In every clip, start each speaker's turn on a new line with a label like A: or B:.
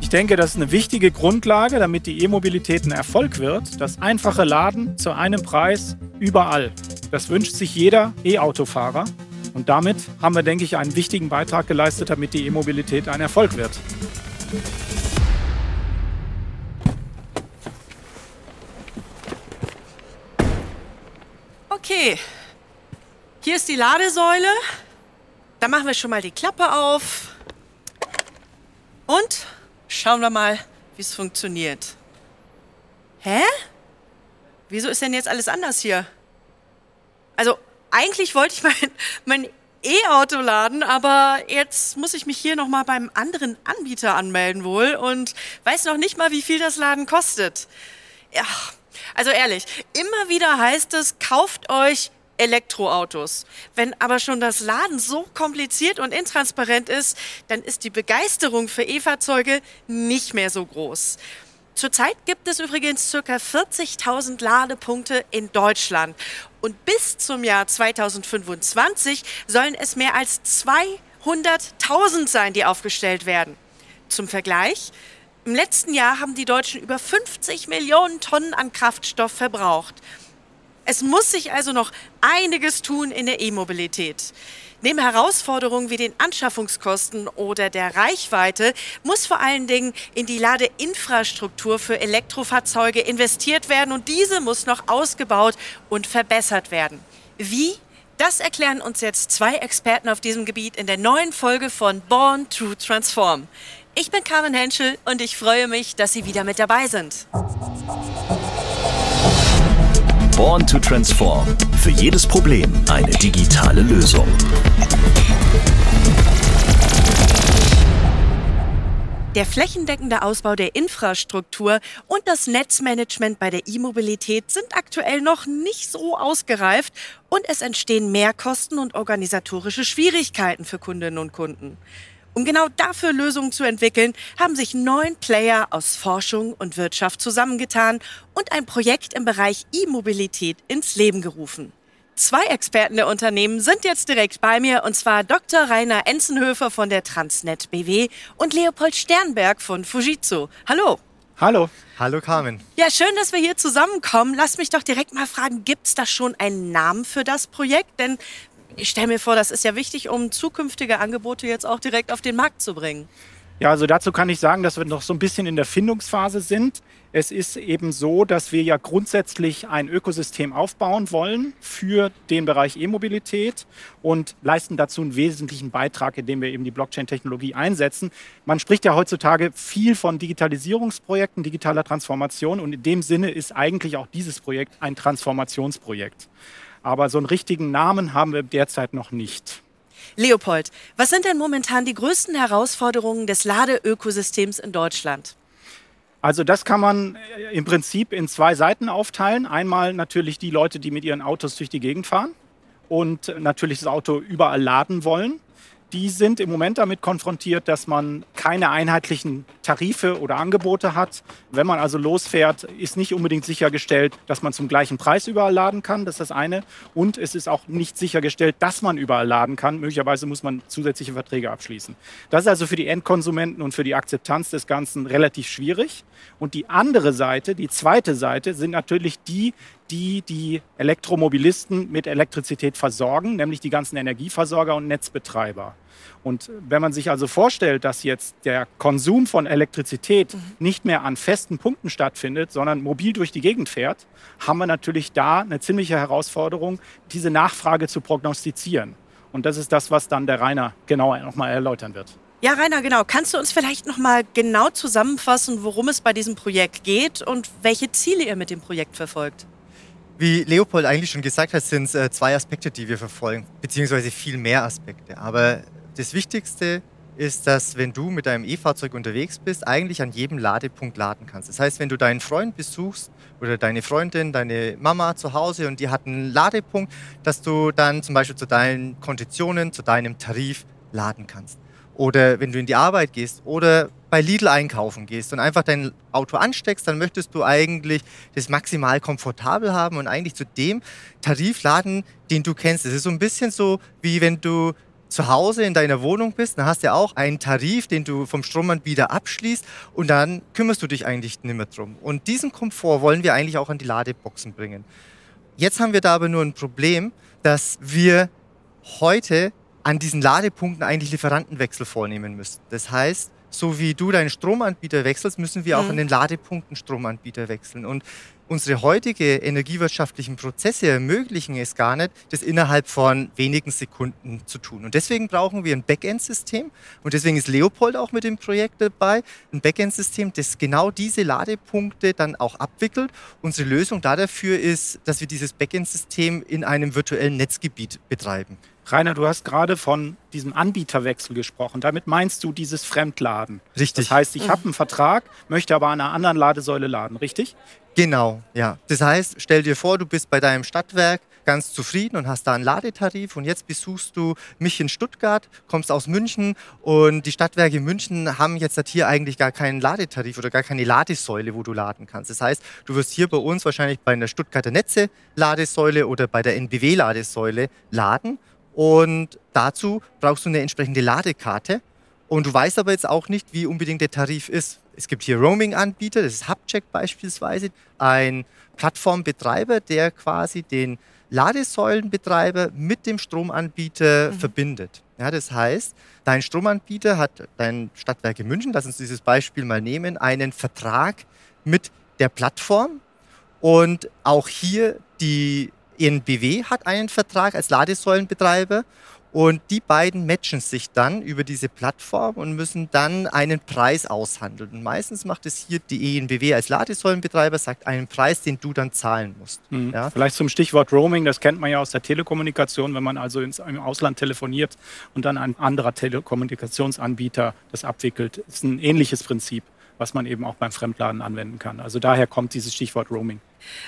A: Ich denke, das ist eine wichtige Grundlage, damit die E-Mobilität ein Erfolg wird. Das einfache Laden zu einem Preis überall. Das wünscht sich jeder E-Autofahrer. Und damit haben wir, denke ich, einen wichtigen Beitrag geleistet, damit die E-Mobilität ein Erfolg wird.
B: Okay, hier ist die Ladesäule. Da machen wir schon mal die Klappe auf. Und schauen wir mal, wie es funktioniert. Hä? Wieso ist denn jetzt alles anders hier? Also, eigentlich wollte ich mein, mein E-Auto laden, aber jetzt muss ich mich hier noch mal beim anderen Anbieter anmelden wohl und weiß noch nicht mal, wie viel das Laden kostet. Ja, also ehrlich, immer wieder heißt es, kauft euch Elektroautos. Wenn aber schon das Laden so kompliziert und intransparent ist, dann ist die Begeisterung für E-Fahrzeuge nicht mehr so groß. Zurzeit gibt es übrigens ca. 40.000 Ladepunkte in Deutschland. Und bis zum Jahr 2025 sollen es mehr als 200.000 sein, die aufgestellt werden. Zum Vergleich, im letzten Jahr haben die Deutschen über 50 Millionen Tonnen an Kraftstoff verbraucht. Es muss sich also noch einiges tun in der E-Mobilität. Neben Herausforderungen wie den Anschaffungskosten oder der Reichweite muss vor allen Dingen in die Ladeinfrastruktur für Elektrofahrzeuge investiert werden und diese muss noch ausgebaut und verbessert werden. Wie? Das erklären uns jetzt zwei Experten auf diesem Gebiet in der neuen Folge von Born to Transform. Ich bin Carmen Henschel und ich freue mich, dass Sie wieder mit dabei sind.
C: Born to Transform. Für jedes Problem eine digitale Lösung.
B: Der flächendeckende Ausbau der Infrastruktur und das Netzmanagement bei der E-Mobilität sind aktuell noch nicht so ausgereift und es entstehen Mehrkosten und organisatorische Schwierigkeiten für Kundinnen und Kunden. Um genau dafür Lösungen zu entwickeln, haben sich neun Player aus Forschung und Wirtschaft zusammengetan und ein Projekt im Bereich E-Mobilität ins Leben gerufen. Zwei Experten der Unternehmen sind jetzt direkt bei mir, und zwar Dr. Rainer Enzenhöfer von der Transnet BW und Leopold Sternberg von Fujitsu. Hallo.
A: Hallo.
D: Hallo Carmen.
B: Ja, schön, dass wir hier zusammenkommen. Lass mich doch direkt mal fragen, gibt es da schon einen Namen für das Projekt? Denn ich stelle mir vor, das ist ja wichtig, um zukünftige Angebote jetzt auch direkt auf den Markt zu bringen.
A: Ja, also dazu kann ich sagen, dass wir noch so ein bisschen in der Findungsphase sind. Es ist eben so, dass wir ja grundsätzlich ein Ökosystem aufbauen wollen für den Bereich E-Mobilität und leisten dazu einen wesentlichen Beitrag, indem wir eben die Blockchain-Technologie einsetzen. Man spricht ja heutzutage viel von Digitalisierungsprojekten, digitaler Transformation und in dem Sinne ist eigentlich auch dieses Projekt ein Transformationsprojekt. Aber so einen richtigen Namen haben wir derzeit noch nicht.
B: Leopold, was sind denn momentan die größten Herausforderungen des Ladeökosystems in Deutschland?
A: Also das kann man äh, im Prinzip in zwei Seiten aufteilen. Einmal natürlich die Leute, die mit ihren Autos durch die Gegend fahren und natürlich das Auto überall laden wollen die sind im Moment damit konfrontiert, dass man keine einheitlichen Tarife oder Angebote hat. Wenn man also losfährt, ist nicht unbedingt sichergestellt, dass man zum gleichen Preis überall laden kann. Das ist das eine. Und es ist auch nicht sichergestellt, dass man überall laden kann. Möglicherweise muss man zusätzliche Verträge abschließen. Das ist also für die Endkonsumenten und für die Akzeptanz des Ganzen relativ schwierig. Und die andere Seite, die zweite Seite, sind natürlich die, die die Elektromobilisten mit Elektrizität versorgen, nämlich die ganzen Energieversorger und Netzbetreiber. Und wenn man sich also vorstellt, dass jetzt der Konsum von Elektrizität mhm. nicht mehr an festen Punkten stattfindet, sondern mobil durch die Gegend fährt, haben wir natürlich da eine ziemliche Herausforderung, diese Nachfrage zu prognostizieren. Und das ist das, was dann der Rainer genauer nochmal erläutern wird.
B: Ja, Rainer, genau. Kannst du uns vielleicht noch mal genau zusammenfassen, worum es bei diesem Projekt geht und welche Ziele ihr mit dem Projekt verfolgt?
D: Wie Leopold eigentlich schon gesagt hat, sind es äh, zwei Aspekte, die wir verfolgen, beziehungsweise viel mehr Aspekte. Aber das Wichtigste ist, dass wenn du mit deinem E-Fahrzeug unterwegs bist, eigentlich an jedem Ladepunkt laden kannst. Das heißt, wenn du deinen Freund besuchst oder deine Freundin, deine Mama zu Hause und die hat einen Ladepunkt, dass du dann zum Beispiel zu deinen Konditionen, zu deinem Tarif laden kannst. Oder wenn du in die Arbeit gehst oder bei Lidl einkaufen gehst und einfach dein Auto ansteckst, dann möchtest du eigentlich das maximal komfortabel haben und eigentlich zu dem Tarif laden, den du kennst. Es ist so ein bisschen so, wie wenn du zu Hause in deiner Wohnung bist, dann hast du ja auch einen Tarif, den du vom Stromanbieter abschließt und dann kümmerst du dich eigentlich nicht mehr drum. Und diesen Komfort wollen wir eigentlich auch an die Ladeboxen bringen. Jetzt haben wir da aber nur ein Problem, dass wir heute an diesen Ladepunkten eigentlich Lieferantenwechsel vornehmen müssen. Das heißt, so wie du deinen Stromanbieter wechselst, müssen wir auch
B: Mhm.
D: an den Ladepunkten Stromanbieter wechseln. Und unsere heutige energiewirtschaftlichen Prozesse ermöglichen es gar nicht, das innerhalb von wenigen Sekunden zu tun. Und deswegen brauchen wir ein Backend-System. Und deswegen ist Leopold auch mit dem Projekt dabei. Ein Backend-System, das genau diese Ladepunkte dann auch abwickelt. Unsere Lösung da dafür ist, dass wir dieses Backend-System in einem virtuellen Netzgebiet betreiben.
A: Rainer, du hast gerade von diesem Anbieterwechsel gesprochen. Damit meinst du dieses Fremdladen.
D: Richtig.
A: Das heißt, ich habe einen Vertrag, möchte aber an einer anderen Ladesäule laden, richtig?
D: Genau, ja. Das heißt, stell dir vor, du bist bei deinem Stadtwerk ganz zufrieden und hast da einen Ladetarif und jetzt besuchst du mich in Stuttgart, kommst aus München und die Stadtwerke München haben jetzt halt hier eigentlich gar keinen Ladetarif oder gar keine Ladesäule, wo du laden kannst. Das heißt, du wirst hier bei uns wahrscheinlich bei einer Stuttgarter Netze Ladesäule oder bei der NBW Ladesäule laden und dazu brauchst du eine entsprechende Ladekarte und du weißt aber jetzt auch nicht, wie unbedingt der Tarif ist. Es gibt hier Roaming-Anbieter, das ist Hubcheck beispielsweise, ein Plattformbetreiber, der quasi den Ladesäulenbetreiber mit dem Stromanbieter verbindet. Ja, das heißt, dein Stromanbieter hat, dein Stadtwerke München, lass uns dieses Beispiel mal nehmen, einen Vertrag mit der Plattform und auch hier die ENBW hat einen Vertrag als Ladesäulenbetreiber und die beiden matchen sich dann über diese Plattform und müssen dann einen Preis aushandeln. Und meistens macht es hier die ENBW als Ladesäulenbetreiber, sagt einen Preis, den du dann zahlen musst.
A: Mhm.
D: Ja?
A: Vielleicht zum Stichwort Roaming, das kennt man ja aus der Telekommunikation, wenn man also ins, im Ausland telefoniert und dann ein anderer Telekommunikationsanbieter das abwickelt. ist ein ähnliches Prinzip, was man eben auch beim Fremdladen anwenden kann. Also daher kommt dieses Stichwort Roaming.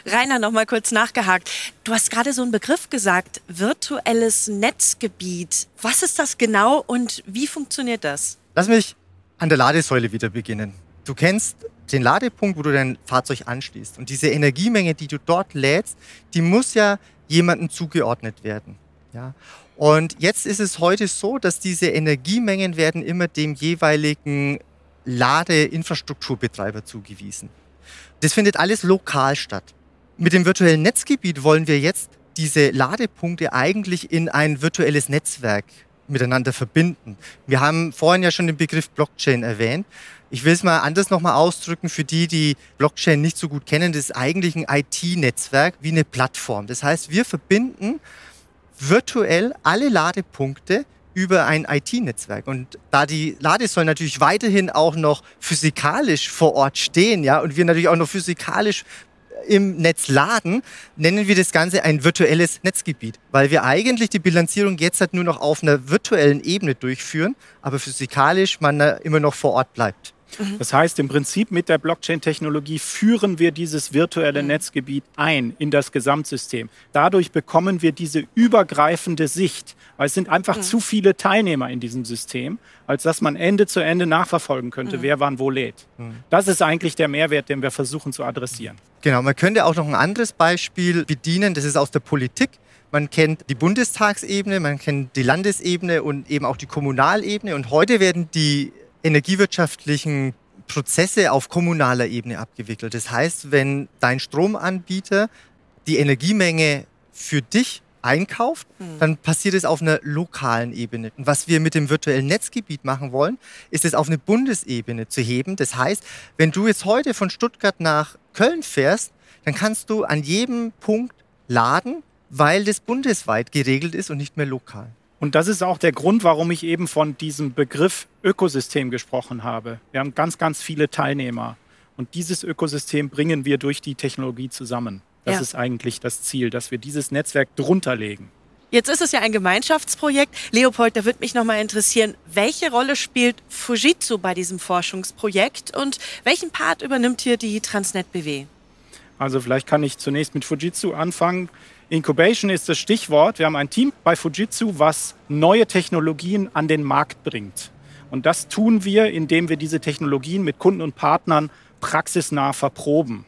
B: Rainer, noch mal kurz nachgehakt. Du hast gerade so einen Begriff gesagt, virtuelles Netzgebiet. Was ist das genau und wie funktioniert das?
D: Lass mich an der Ladesäule wieder beginnen. Du kennst den Ladepunkt, wo du dein Fahrzeug anschließt. Und diese Energiemenge, die du dort lädst, die muss ja jemandem zugeordnet werden. Ja? Und jetzt ist es heute so, dass diese Energiemengen werden immer dem jeweiligen Ladeinfrastrukturbetreiber zugewiesen. Das findet alles lokal statt. Mit dem virtuellen Netzgebiet wollen wir jetzt diese Ladepunkte eigentlich in ein virtuelles Netzwerk miteinander verbinden. Wir haben vorhin ja schon den Begriff Blockchain erwähnt. Ich will es mal anders nochmal ausdrücken für die, die Blockchain nicht so gut kennen. Das ist eigentlich ein IT-Netzwerk wie eine Plattform. Das heißt, wir verbinden virtuell alle Ladepunkte über ein IT-Netzwerk. Und da die Ladesäulen natürlich weiterhin auch noch physikalisch vor Ort stehen, ja, und wir natürlich auch noch physikalisch im Netz laden, nennen wir das Ganze ein virtuelles Netzgebiet, weil wir eigentlich die Bilanzierung jetzt halt nur noch auf einer virtuellen Ebene durchführen, aber physikalisch man immer noch vor Ort bleibt.
A: Das heißt, im Prinzip mit der Blockchain-Technologie führen wir dieses virtuelle Netzgebiet ein in das Gesamtsystem. Dadurch bekommen wir diese übergreifende Sicht, weil es sind einfach zu viele Teilnehmer in diesem System, als dass man Ende zu Ende nachverfolgen könnte, wer wann wo lädt. Das ist eigentlich der Mehrwert, den wir versuchen zu adressieren.
D: Genau, man könnte auch noch ein anderes Beispiel bedienen, das ist aus der Politik. Man kennt die Bundestagsebene, man kennt die Landesebene und eben auch die Kommunalebene. Und heute werden die energiewirtschaftlichen Prozesse auf kommunaler Ebene abgewickelt. Das heißt, wenn dein Stromanbieter die Energiemenge für dich einkauft, dann passiert es auf einer lokalen Ebene. Und was wir mit dem virtuellen Netzgebiet machen wollen, ist es auf eine Bundesebene zu heben. Das heißt, wenn du jetzt heute von Stuttgart nach Köln fährst, dann kannst du an jedem Punkt laden, weil das bundesweit geregelt ist und nicht mehr lokal.
A: Und das ist auch der Grund, warum ich eben von diesem Begriff Ökosystem gesprochen habe. Wir haben ganz, ganz viele Teilnehmer. Und dieses Ökosystem bringen wir durch die Technologie zusammen. Das
B: Ja.
A: ist eigentlich das Ziel, dass wir dieses Netzwerk drunter legen.
B: Jetzt ist es ja ein Gemeinschaftsprojekt. Leopold, da würde mich noch mal interessieren, welche Rolle spielt Fujitsu bei diesem Forschungsprojekt und welchen Part übernimmt hier die Transnet BW?
A: Also vielleicht kann ich zunächst mit Fujitsu anfangen. Incubation ist das Stichwort. Wir haben ein Team bei Fujitsu, was neue Technologien an den Markt bringt. Und das tun wir, indem wir diese Technologien mit Kunden und Partnern praxisnah verproben.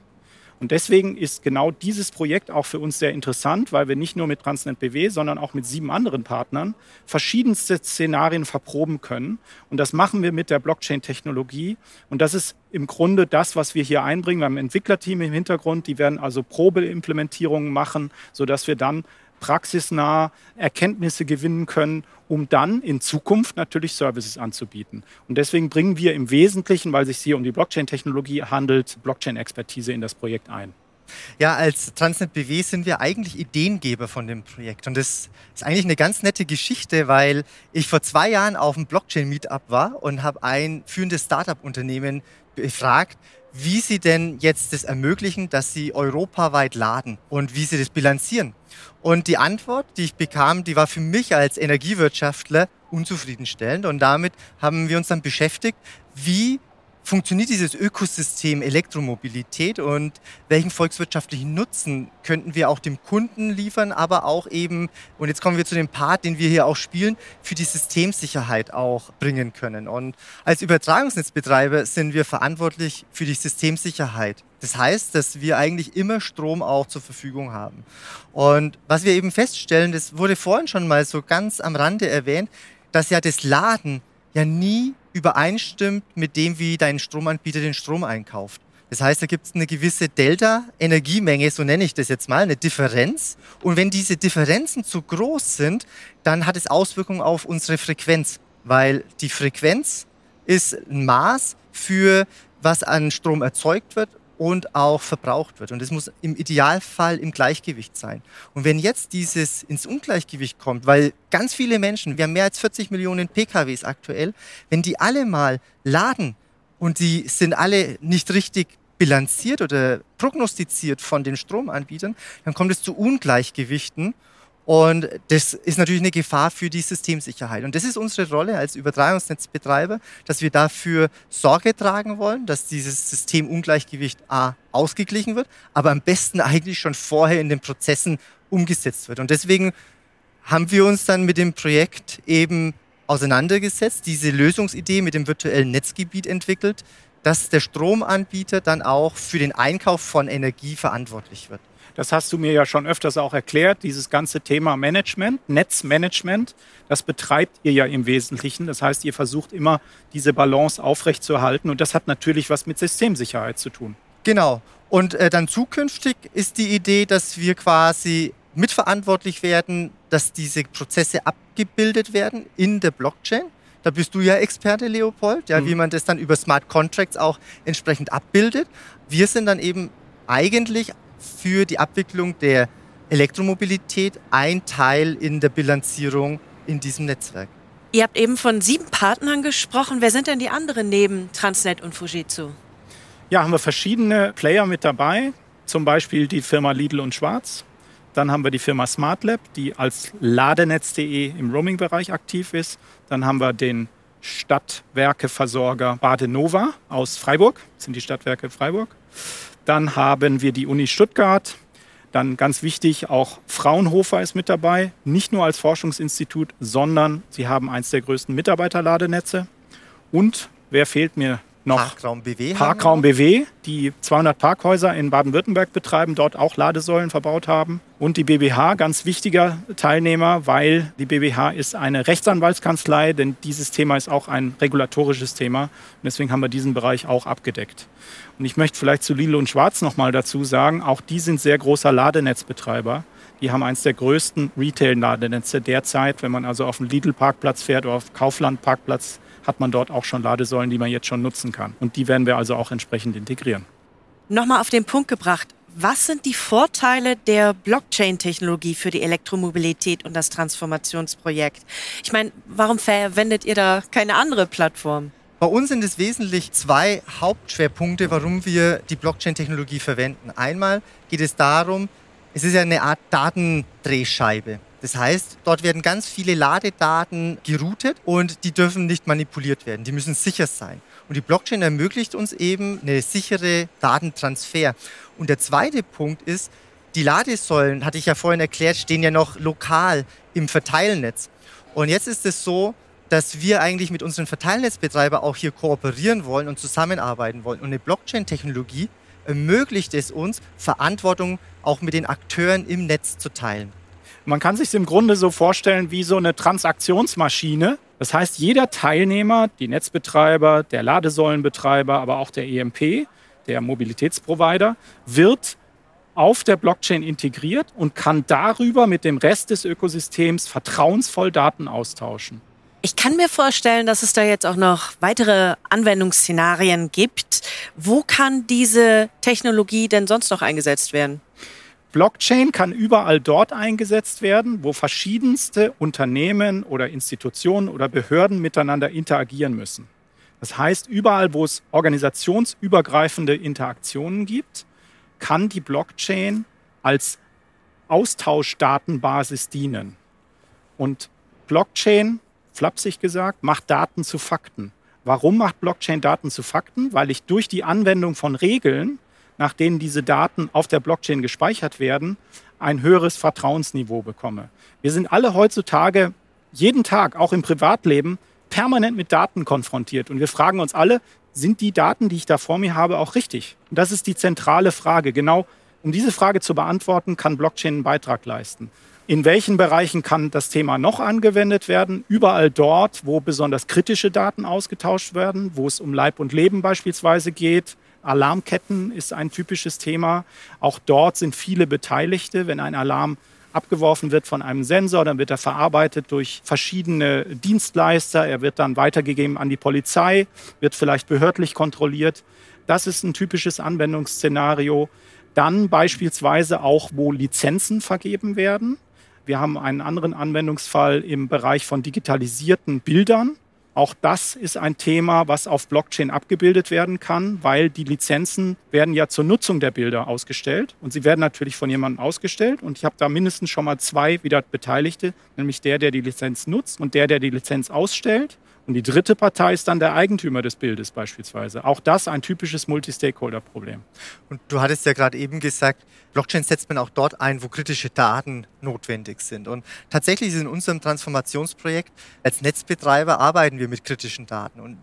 A: Und deswegen ist genau dieses Projekt auch für uns sehr interessant, weil wir nicht nur mit Transnet BW, sondern auch mit sieben anderen Partnern verschiedenste Szenarien verproben können. Und das machen wir mit der Blockchain-Technologie. Und das ist im Grunde das, was wir hier einbringen. Wir haben ein Entwicklerteam im Hintergrund, die werden also Probeimplementierungen machen, sodass wir dann praxisnah Erkenntnisse gewinnen können, um dann in Zukunft natürlich Services anzubieten. Und deswegen bringen wir im Wesentlichen, weil es sich hier um die Blockchain-Technologie handelt, Blockchain-Expertise in das Projekt ein.
D: Ja, als Transnet BW sind wir eigentlich Ideengeber von dem Projekt. Und das ist eigentlich eine ganz nette Geschichte, weil ich vor zwei Jahren auf dem Blockchain-Meetup war und habe ein führendes Startup-Unternehmen befragt, wie sie denn jetzt das ermöglichen, dass sie europaweit laden und wie sie das bilanzieren. Und die Antwort, die ich bekam, die war für mich als Energiewirtschaftler unzufriedenstellend. Und damit haben wir uns dann beschäftigt, wie funktioniert dieses Ökosystem Elektromobilität und welchen volkswirtschaftlichen Nutzen könnten wir auch dem Kunden liefern, aber auch eben, und jetzt kommen wir zu dem Part, den wir hier auch spielen, für die Systemsicherheit auch bringen können. Und als Übertragungsnetzbetreiber sind wir verantwortlich für die Systemsicherheit. Das heißt, dass wir eigentlich immer Strom auch zur Verfügung haben. Und was wir eben feststellen, das wurde vorhin schon mal so ganz am Rande erwähnt, dass ja das Laden ja nie übereinstimmt mit dem, wie dein Stromanbieter den Strom einkauft. Das heißt, da gibt es eine gewisse Delta-Energiemenge, so nenne ich das jetzt mal, eine Differenz. Und wenn diese Differenzen zu groß sind, dann hat es Auswirkungen auf unsere Frequenz, weil die Frequenz ist ein Maß für was an Strom erzeugt wird und auch verbraucht wird. Und es muss im Idealfall im Gleichgewicht sein. Und wenn jetzt dieses ins Ungleichgewicht kommt, weil ganz viele Menschen, wir haben mehr als 40 Millionen PKWs aktuell, wenn die alle mal laden und die sind alle nicht richtig bilanziert oder prognostiziert von den Stromanbietern, dann kommt es zu Ungleichgewichten und das ist natürlich eine Gefahr für die Systemsicherheit. Und das ist unsere Rolle als Übertragungsnetzbetreiber, dass wir dafür Sorge tragen wollen, dass dieses Systemungleichgewicht A ausgeglichen wird, aber am besten eigentlich schon vorher in den Prozessen umgesetzt wird. Und deswegen haben wir uns dann mit dem Projekt eben auseinandergesetzt, diese Lösungsidee mit dem virtuellen Netzgebiet entwickelt, dass der Stromanbieter dann auch für den Einkauf von Energie verantwortlich wird.
A: Das hast du mir ja schon öfters auch erklärt, dieses ganze Thema Management, Netzmanagement, das betreibt ihr ja im Wesentlichen. Das heißt, ihr versucht immer diese Balance aufrechtzuerhalten und das hat natürlich was mit Systemsicherheit zu tun.
D: Genau. Und äh, dann zukünftig ist die Idee, dass wir quasi mitverantwortlich werden, dass diese Prozesse abgebildet werden in der Blockchain. Da bist du ja Experte, Leopold, ja, mhm. wie man das dann über Smart Contracts auch entsprechend abbildet. Wir sind dann eben eigentlich für die Abwicklung der Elektromobilität ein Teil in der Bilanzierung in diesem Netzwerk.
B: Ihr habt eben von sieben Partnern gesprochen. Wer sind denn die anderen neben Transnet und Fujitsu?
A: Ja, haben wir verschiedene Player mit dabei. Zum Beispiel die Firma Lidl und Schwarz. Dann haben wir die Firma SmartLab, die als Ladenetz.de im Roaming-Bereich aktiv ist. Dann haben wir den Stadtwerkeversorger Badenova aus Freiburg, das sind die Stadtwerke Freiburg. Dann haben wir die Uni Stuttgart. Dann ganz wichtig, auch Fraunhofer ist mit dabei, nicht nur als Forschungsinstitut, sondern sie haben eines der größten Mitarbeiterladenetze. Und wer fehlt mir noch
D: Parkraum BW.
A: Parkraum BW, die 200 Parkhäuser in Baden-Württemberg betreiben, dort auch Ladesäulen verbaut haben. Und die BBH, ganz wichtiger Teilnehmer, weil die BBH ist eine Rechtsanwaltskanzlei, denn dieses Thema ist auch ein regulatorisches Thema. Und deswegen haben wir diesen Bereich auch abgedeckt. Und ich möchte vielleicht zu Lidl und Schwarz nochmal dazu sagen, auch die sind sehr großer Ladenetzbetreiber. Die haben eines der größten Retail-Ladenetze derzeit. Wenn man also auf den Lidl-Parkplatz fährt oder auf Kaufland-Parkplatz, hat man dort auch schon Ladesäulen, die man jetzt schon nutzen kann. Und die werden wir also auch entsprechend integrieren.
B: Nochmal auf den Punkt gebracht. Was sind die Vorteile der Blockchain-Technologie für die Elektromobilität und das Transformationsprojekt? Ich meine, warum verwendet ihr da keine andere Plattform?
D: Bei uns sind es wesentlich zwei Hauptschwerpunkte, warum wir die Blockchain-Technologie verwenden. Einmal geht es darum, es ist ja eine Art Datendrehscheibe. Das heißt, dort werden ganz viele Ladedaten geroutet und die dürfen nicht manipuliert werden. Die müssen sicher sein. Und die Blockchain ermöglicht uns eben eine sichere Datentransfer. Und der zweite Punkt ist, die Ladesäulen, hatte ich ja vorhin erklärt, stehen ja noch lokal im Verteilnetz. Und jetzt ist es so, dass wir eigentlich mit unseren Verteilnetzbetreibern auch hier kooperieren wollen und zusammenarbeiten wollen. Und eine Blockchain-Technologie ermöglicht es uns, Verantwortung auch mit den Akteuren im Netz zu teilen.
A: Man kann sich im Grunde so vorstellen wie so eine Transaktionsmaschine. Das heißt, jeder Teilnehmer, die Netzbetreiber, der Ladesäulenbetreiber, aber auch der EMP, der Mobilitätsprovider, wird auf der Blockchain integriert und kann darüber mit dem Rest des Ökosystems vertrauensvoll Daten austauschen.
B: Ich kann mir vorstellen, dass es da jetzt auch noch weitere Anwendungsszenarien gibt. Wo kann diese Technologie denn sonst noch eingesetzt werden?
A: Blockchain kann überall dort eingesetzt werden, wo verschiedenste Unternehmen oder Institutionen oder Behörden miteinander interagieren müssen. Das heißt, überall, wo es organisationsübergreifende Interaktionen gibt, kann die Blockchain als Austauschdatenbasis dienen. Und Blockchain flapsig gesagt, macht Daten zu Fakten. Warum macht Blockchain Daten zu Fakten? Weil ich durch die Anwendung von Regeln, nach denen diese Daten auf der Blockchain gespeichert werden, ein höheres Vertrauensniveau bekomme. Wir sind alle heutzutage jeden Tag, auch im Privatleben, permanent mit Daten konfrontiert. Und wir fragen uns alle, sind die Daten, die ich da vor mir habe, auch richtig? Und das ist die zentrale Frage. Genau um diese Frage zu beantworten, kann Blockchain einen Beitrag leisten. In welchen Bereichen kann das Thema noch angewendet werden? Überall dort, wo besonders kritische Daten ausgetauscht werden, wo es um Leib und Leben beispielsweise geht. Alarmketten ist ein typisches Thema. Auch dort sind viele Beteiligte. Wenn ein Alarm abgeworfen wird von einem Sensor, dann wird er verarbeitet durch verschiedene Dienstleister. Er wird dann weitergegeben an die Polizei, wird vielleicht behördlich kontrolliert. Das ist ein typisches Anwendungsszenario. Dann beispielsweise auch, wo Lizenzen vergeben werden. Wir haben einen anderen Anwendungsfall im Bereich von digitalisierten Bildern. Auch das ist ein Thema, was auf Blockchain abgebildet werden kann, weil die Lizenzen werden ja zur Nutzung der Bilder ausgestellt und sie werden natürlich von jemandem ausgestellt und ich habe da mindestens schon mal zwei wieder Beteiligte, nämlich der, der die Lizenz nutzt und der, der die Lizenz ausstellt. Und die dritte Partei ist dann der Eigentümer des Bildes beispielsweise. Auch das ein typisches Multi-Stakeholder-Problem.
D: Und du hattest ja gerade eben gesagt, Blockchain setzt man auch dort ein, wo kritische Daten notwendig sind. Und tatsächlich ist in unserem Transformationsprojekt als Netzbetreiber arbeiten wir mit kritischen Daten. Und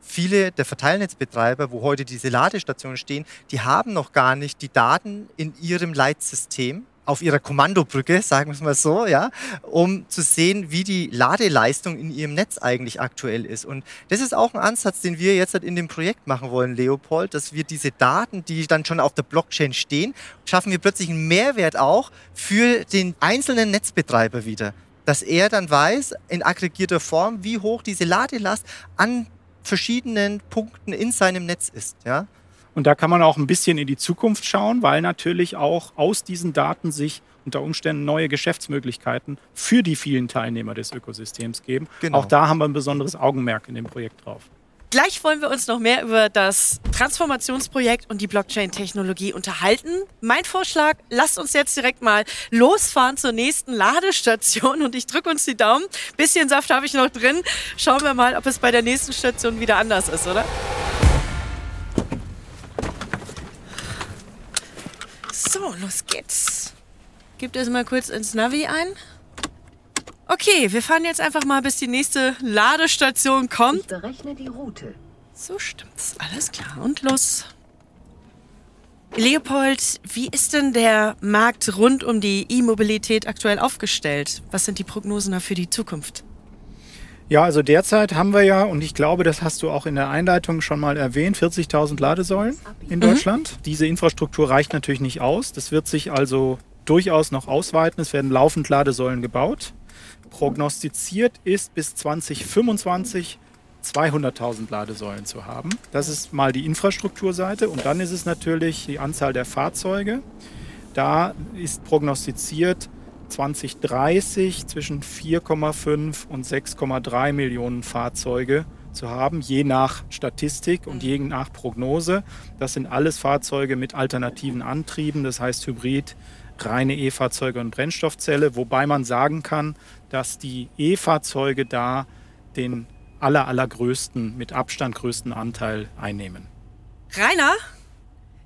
D: viele der Verteilnetzbetreiber, wo heute diese Ladestationen stehen, die haben noch gar nicht die Daten in ihrem Leitsystem auf ihrer Kommandobrücke, sagen wir es mal so, ja, um zu sehen, wie die Ladeleistung in ihrem Netz eigentlich aktuell ist. Und das ist auch ein Ansatz, den wir jetzt halt in dem Projekt machen wollen, Leopold, dass wir diese Daten, die dann schon auf der Blockchain stehen, schaffen wir plötzlich einen Mehrwert auch für den einzelnen Netzbetreiber wieder. Dass er dann weiß, in aggregierter Form, wie hoch diese Ladelast an verschiedenen Punkten in seinem Netz ist. Ja?
A: Und da kann man auch ein bisschen in die Zukunft schauen, weil natürlich auch aus diesen Daten sich unter Umständen neue Geschäftsmöglichkeiten für die vielen Teilnehmer des Ökosystems geben. Genau. Auch da haben wir ein besonderes Augenmerk in dem Projekt drauf.
B: Gleich wollen wir uns noch mehr über das Transformationsprojekt und die Blockchain-Technologie unterhalten. Mein Vorschlag, lasst uns jetzt direkt mal losfahren zur nächsten Ladestation und ich drücke uns die Daumen. Bisschen Saft habe ich noch drin. Schauen wir mal, ob es bei der nächsten Station wieder anders ist, oder? So, los geht's. Gib das mal kurz ins Navi ein. Okay, wir fahren jetzt einfach mal, bis die nächste Ladestation kommt. Ich berechne die Route. So stimmt's. Alles klar. Und los. Leopold, wie ist denn der Markt rund um die E-Mobilität aktuell aufgestellt? Was sind die Prognosen da für die Zukunft?
A: Ja, also derzeit haben wir ja, und ich glaube, das hast du auch in der Einleitung schon mal erwähnt, 40.000 Ladesäulen in mhm. Deutschland. Mhm. Diese Infrastruktur reicht natürlich nicht aus. Das wird sich also durchaus noch ausweiten. Es werden laufend Ladesäulen gebaut. Prognostiziert ist bis 2025 200.000 Ladesäulen zu haben. Das ist mal die Infrastrukturseite. Und dann ist es natürlich die Anzahl der Fahrzeuge. Da ist prognostiziert 2030 zwischen 4,5 und 6,3 Millionen Fahrzeuge zu haben, je nach Statistik und je nach Prognose. Das sind alles Fahrzeuge mit alternativen Antrieben, das heißt Hybrid, reine E-Fahrzeuge und Brennstoffzelle, wobei man sagen kann, dass die E-Fahrzeuge da den aller, allergrößten, mit Abstand größten Anteil einnehmen.
B: Rainer,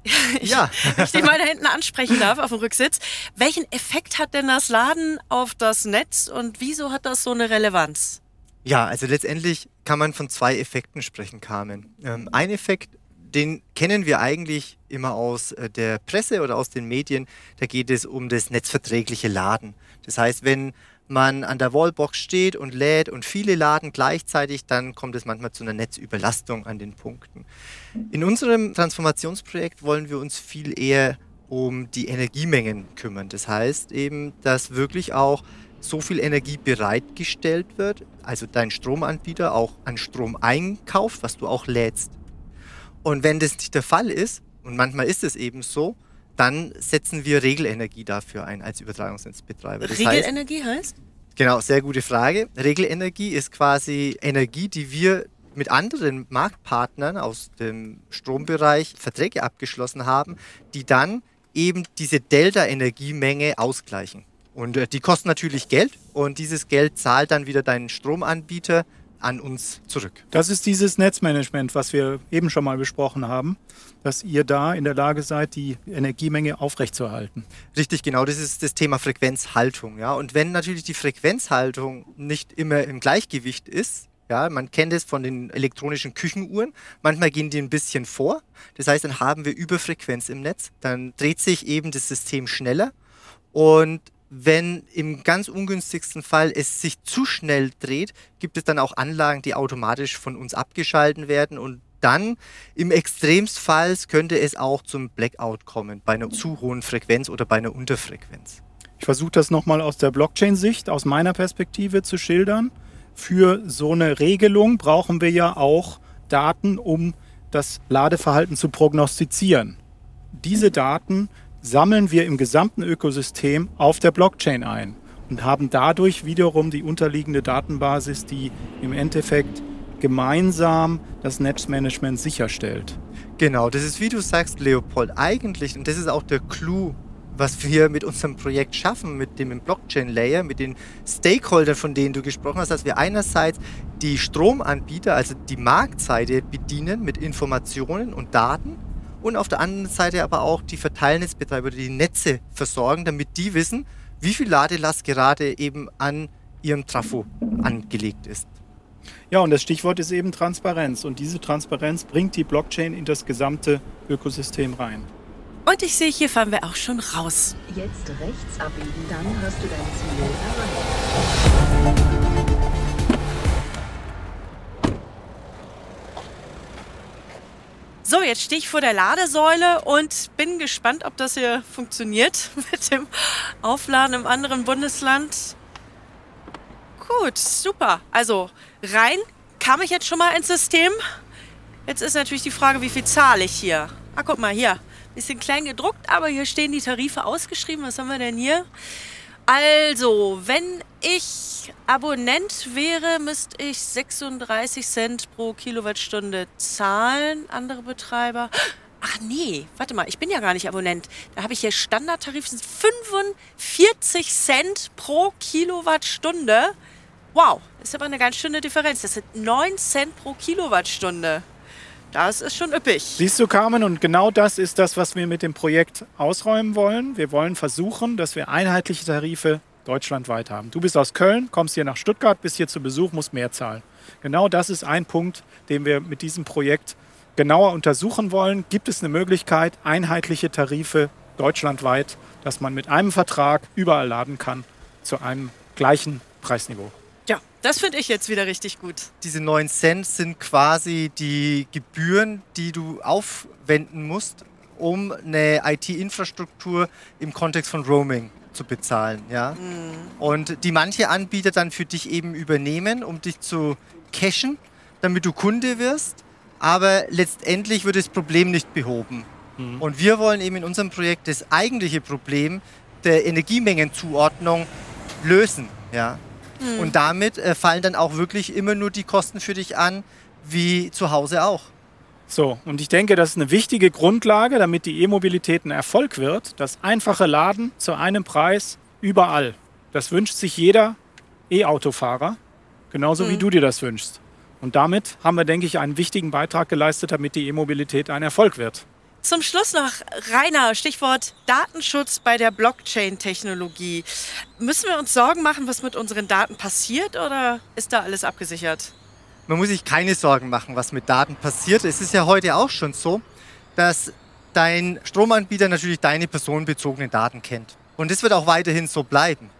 B: ich, ja. ich dich mal da hinten ansprechen darf auf dem Rücksitz. Welchen Effekt hat denn das Laden auf das Netz und wieso hat das so eine Relevanz?
D: Ja, also letztendlich kann man von zwei Effekten sprechen, Carmen. Ähm, ein Effekt, den kennen wir eigentlich immer aus äh, der Presse oder aus den Medien. Da geht es um das netzverträgliche Laden. Das heißt, wenn man an der Wallbox steht und lädt und viele laden gleichzeitig, dann kommt es manchmal zu einer Netzüberlastung an den Punkten. In unserem Transformationsprojekt wollen wir uns viel eher um die Energiemengen kümmern. Das heißt eben, dass wirklich auch so viel Energie bereitgestellt wird, also dein Stromanbieter auch an Strom einkauft, was du auch lädst. Und wenn das nicht der Fall ist, und manchmal ist es eben so, dann setzen wir Regelenergie dafür ein als Übertragungsnetzbetreiber.
B: Das Regelenergie heißt, heißt?
D: Genau, sehr gute Frage. Regelenergie ist quasi Energie, die wir mit anderen Marktpartnern aus dem Strombereich Verträge abgeschlossen haben, die dann eben diese Delta-Energiemenge ausgleichen. Und äh, die kosten natürlich Geld und dieses Geld zahlt dann wieder dein Stromanbieter an uns zurück.
A: Das ist dieses Netzmanagement, was wir eben schon mal besprochen haben, dass ihr da in der Lage seid, die Energiemenge aufrechtzuerhalten.
D: Richtig, genau. Das ist das Thema Frequenzhaltung. Ja? Und wenn natürlich die Frequenzhaltung nicht immer im Gleichgewicht ist, ja, man kennt es von den elektronischen Küchenuhren. Manchmal gehen die ein bisschen vor. Das heißt, dann haben wir Überfrequenz im Netz. Dann dreht sich eben das System schneller. Und wenn im ganz ungünstigsten Fall es sich zu schnell dreht, gibt es dann auch Anlagen, die automatisch von uns abgeschalten werden und dann im Extremfall könnte es auch zum Blackout kommen, bei einer zu hohen Frequenz oder bei einer Unterfrequenz.
A: Ich versuche das nochmal aus der Blockchain-Sicht, aus meiner Perspektive zu schildern. Für so eine Regelung brauchen wir ja auch Daten, um das Ladeverhalten zu prognostizieren. Diese Daten sammeln wir im gesamten Ökosystem auf der Blockchain ein und haben dadurch wiederum die unterliegende Datenbasis, die im Endeffekt gemeinsam das Netzmanagement sicherstellt.
D: Genau, das ist wie du sagst, Leopold, eigentlich, und das ist auch der Clou, was wir mit unserem Projekt schaffen, mit dem Blockchain-Layer, mit den Stakeholdern, von denen du gesprochen hast, dass wir einerseits die Stromanbieter, also die Marktseite bedienen mit Informationen und Daten und auf der anderen Seite aber auch die Verteilnetzbetreiber, die Netze versorgen, damit die wissen, wie viel Ladelast gerade eben an ihrem Trafo angelegt ist.
A: Ja, und das Stichwort ist eben Transparenz. Und diese Transparenz bringt die Blockchain in das gesamte Ökosystem rein.
B: Und ich sehe, hier fahren wir auch schon raus.
E: Jetzt rechts abbiegen, dann hast du dein Ziel erreicht.
B: So, jetzt stehe ich vor der Ladesäule und bin gespannt, ob das hier funktioniert mit dem Aufladen im anderen Bundesland. Gut, super. Also rein kam ich jetzt schon mal ins System. Jetzt ist natürlich die Frage, wie viel zahle ich hier? Ah, guck mal hier. Bisschen klein gedruckt, aber hier stehen die Tarife ausgeschrieben. Was haben wir denn hier? Also, wenn ich Abonnent wäre, müsste ich 36 Cent pro Kilowattstunde zahlen. Andere Betreiber. Ach nee, warte mal, ich bin ja gar nicht Abonnent. Da habe ich hier Standardtarif, sind 45 Cent pro Kilowattstunde. Wow, ist aber eine ganz schöne Differenz. Das sind 9 Cent pro Kilowattstunde. Das ist schon üppig.
A: Siehst du, Carmen, und genau das ist das, was wir mit dem Projekt ausräumen wollen. Wir wollen versuchen, dass wir einheitliche Tarife deutschlandweit haben. Du bist aus Köln, kommst hier nach Stuttgart, bist hier zu Besuch, musst mehr zahlen. Genau das ist ein Punkt, den wir mit diesem Projekt genauer untersuchen wollen. Gibt es eine Möglichkeit, einheitliche Tarife deutschlandweit, dass man mit einem Vertrag überall laden kann zu einem gleichen Preisniveau?
B: Das finde ich jetzt wieder richtig gut.
D: Diese 9 Cent sind quasi die Gebühren, die du aufwenden musst, um eine IT-Infrastruktur im Kontext von Roaming zu bezahlen. Ja? Mhm. Und die manche Anbieter dann für dich eben übernehmen, um dich zu cashen, damit du Kunde wirst. Aber letztendlich wird das Problem nicht behoben. Mhm. Und wir wollen eben in unserem Projekt das eigentliche Problem der Energiemengenzuordnung lösen. Ja? Mhm. Und damit äh, fallen dann auch wirklich immer nur die Kosten für dich an, wie zu Hause auch.
A: So, und ich denke, das ist eine wichtige Grundlage, damit die E-Mobilität ein Erfolg wird. Das einfache Laden zu einem Preis überall. Das wünscht sich jeder E-Autofahrer, genauso mhm. wie du dir das wünschst. Und damit haben wir, denke ich, einen wichtigen Beitrag geleistet, damit die E-Mobilität ein Erfolg wird.
B: Zum Schluss noch, Rainer, Stichwort Datenschutz bei der Blockchain-Technologie. Müssen wir uns Sorgen machen, was mit unseren Daten passiert oder ist da alles abgesichert?
D: man muss sich keine Sorgen machen, was mit Daten passiert. Es ist ja heute auch schon so, dass dein Stromanbieter natürlich deine personenbezogenen Daten kennt. Und das wird auch weiterhin so bleiben.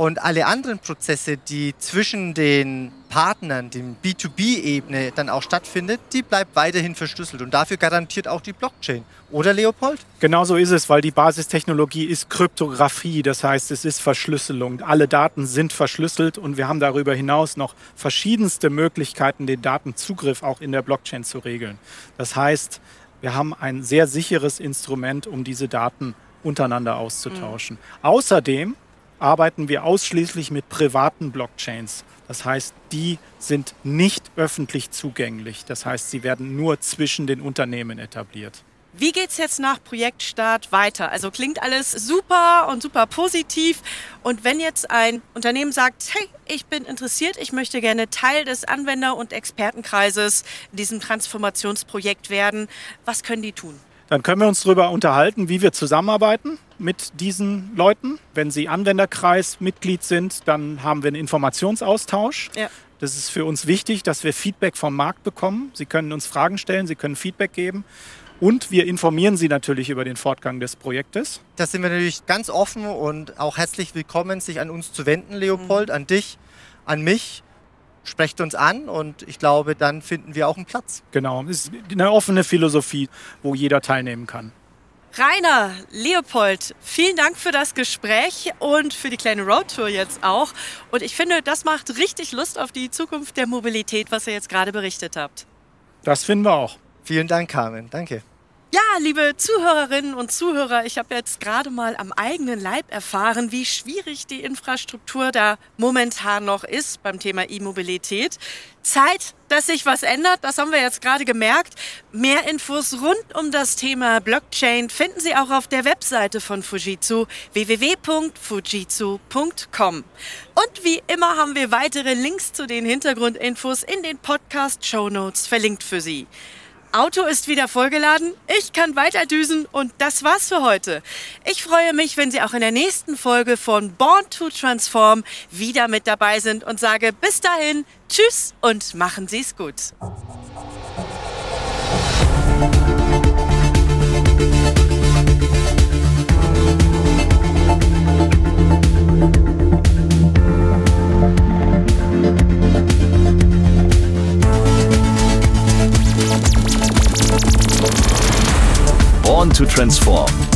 D: Und alle anderen Prozesse, die zwischen den Partnern, dem B2B-Ebene dann auch stattfindet, die bleibt weiterhin verschlüsselt. Und dafür garantiert auch die Blockchain. Oder Leopold?
A: Genau so ist es, weil die Basistechnologie ist Kryptographie. Das heißt, es ist Verschlüsselung. Alle Daten sind verschlüsselt und wir haben darüber hinaus noch verschiedenste Möglichkeiten, den Datenzugriff auch in der Blockchain zu regeln. Das heißt, wir haben ein sehr sicheres Instrument, um diese Daten untereinander auszutauschen. Mhm. Außerdem arbeiten wir ausschließlich mit privaten Blockchains. Das heißt, die sind nicht öffentlich zugänglich. Das heißt, sie werden nur zwischen den Unternehmen etabliert.
B: Wie geht es jetzt nach Projektstart weiter? Also klingt alles super und super positiv. Und wenn jetzt ein Unternehmen sagt, hey, ich bin interessiert, ich möchte gerne Teil des Anwender- und Expertenkreises in diesem Transformationsprojekt werden, was können die tun?
A: Dann können wir uns darüber unterhalten, wie wir zusammenarbeiten mit diesen Leuten. Wenn sie Anwenderkreismitglied sind, dann haben wir einen Informationsaustausch. Ja. Das ist für uns wichtig, dass wir Feedback vom Markt bekommen. Sie können uns Fragen stellen, Sie können Feedback geben. Und wir informieren Sie natürlich über den Fortgang des Projektes.
D: Da sind wir natürlich ganz offen und auch herzlich willkommen, sich an uns zu wenden, Leopold, mhm. an dich, an mich sprecht uns an und ich glaube, dann finden wir auch einen Platz.
A: Genau, es ist eine offene Philosophie, wo jeder teilnehmen kann.
B: Rainer, Leopold, vielen Dank für das Gespräch und für die kleine Roadtour jetzt auch. Und ich finde, das macht richtig Lust auf die Zukunft der Mobilität, was ihr jetzt gerade berichtet habt.
A: Das finden wir auch.
D: Vielen Dank, Carmen. Danke.
B: Ja, liebe Zuhörerinnen und Zuhörer, ich habe jetzt gerade mal am eigenen Leib erfahren, wie schwierig die Infrastruktur da momentan noch ist beim Thema E-Mobilität. Zeit, dass sich was ändert, das haben wir jetzt gerade gemerkt. Mehr Infos rund um das Thema Blockchain finden Sie auch auf der Webseite von Fujitsu www.fujitsu.com. Und wie immer haben wir weitere Links zu den Hintergrundinfos in den Podcast Show Notes verlinkt für Sie. Auto ist wieder vollgeladen, ich kann weiter düsen und das war's für heute. Ich freue mich, wenn Sie auch in der nächsten Folge von Born to Transform wieder mit dabei sind und sage bis dahin, tschüss und machen Sie es gut.
C: Born to Transform.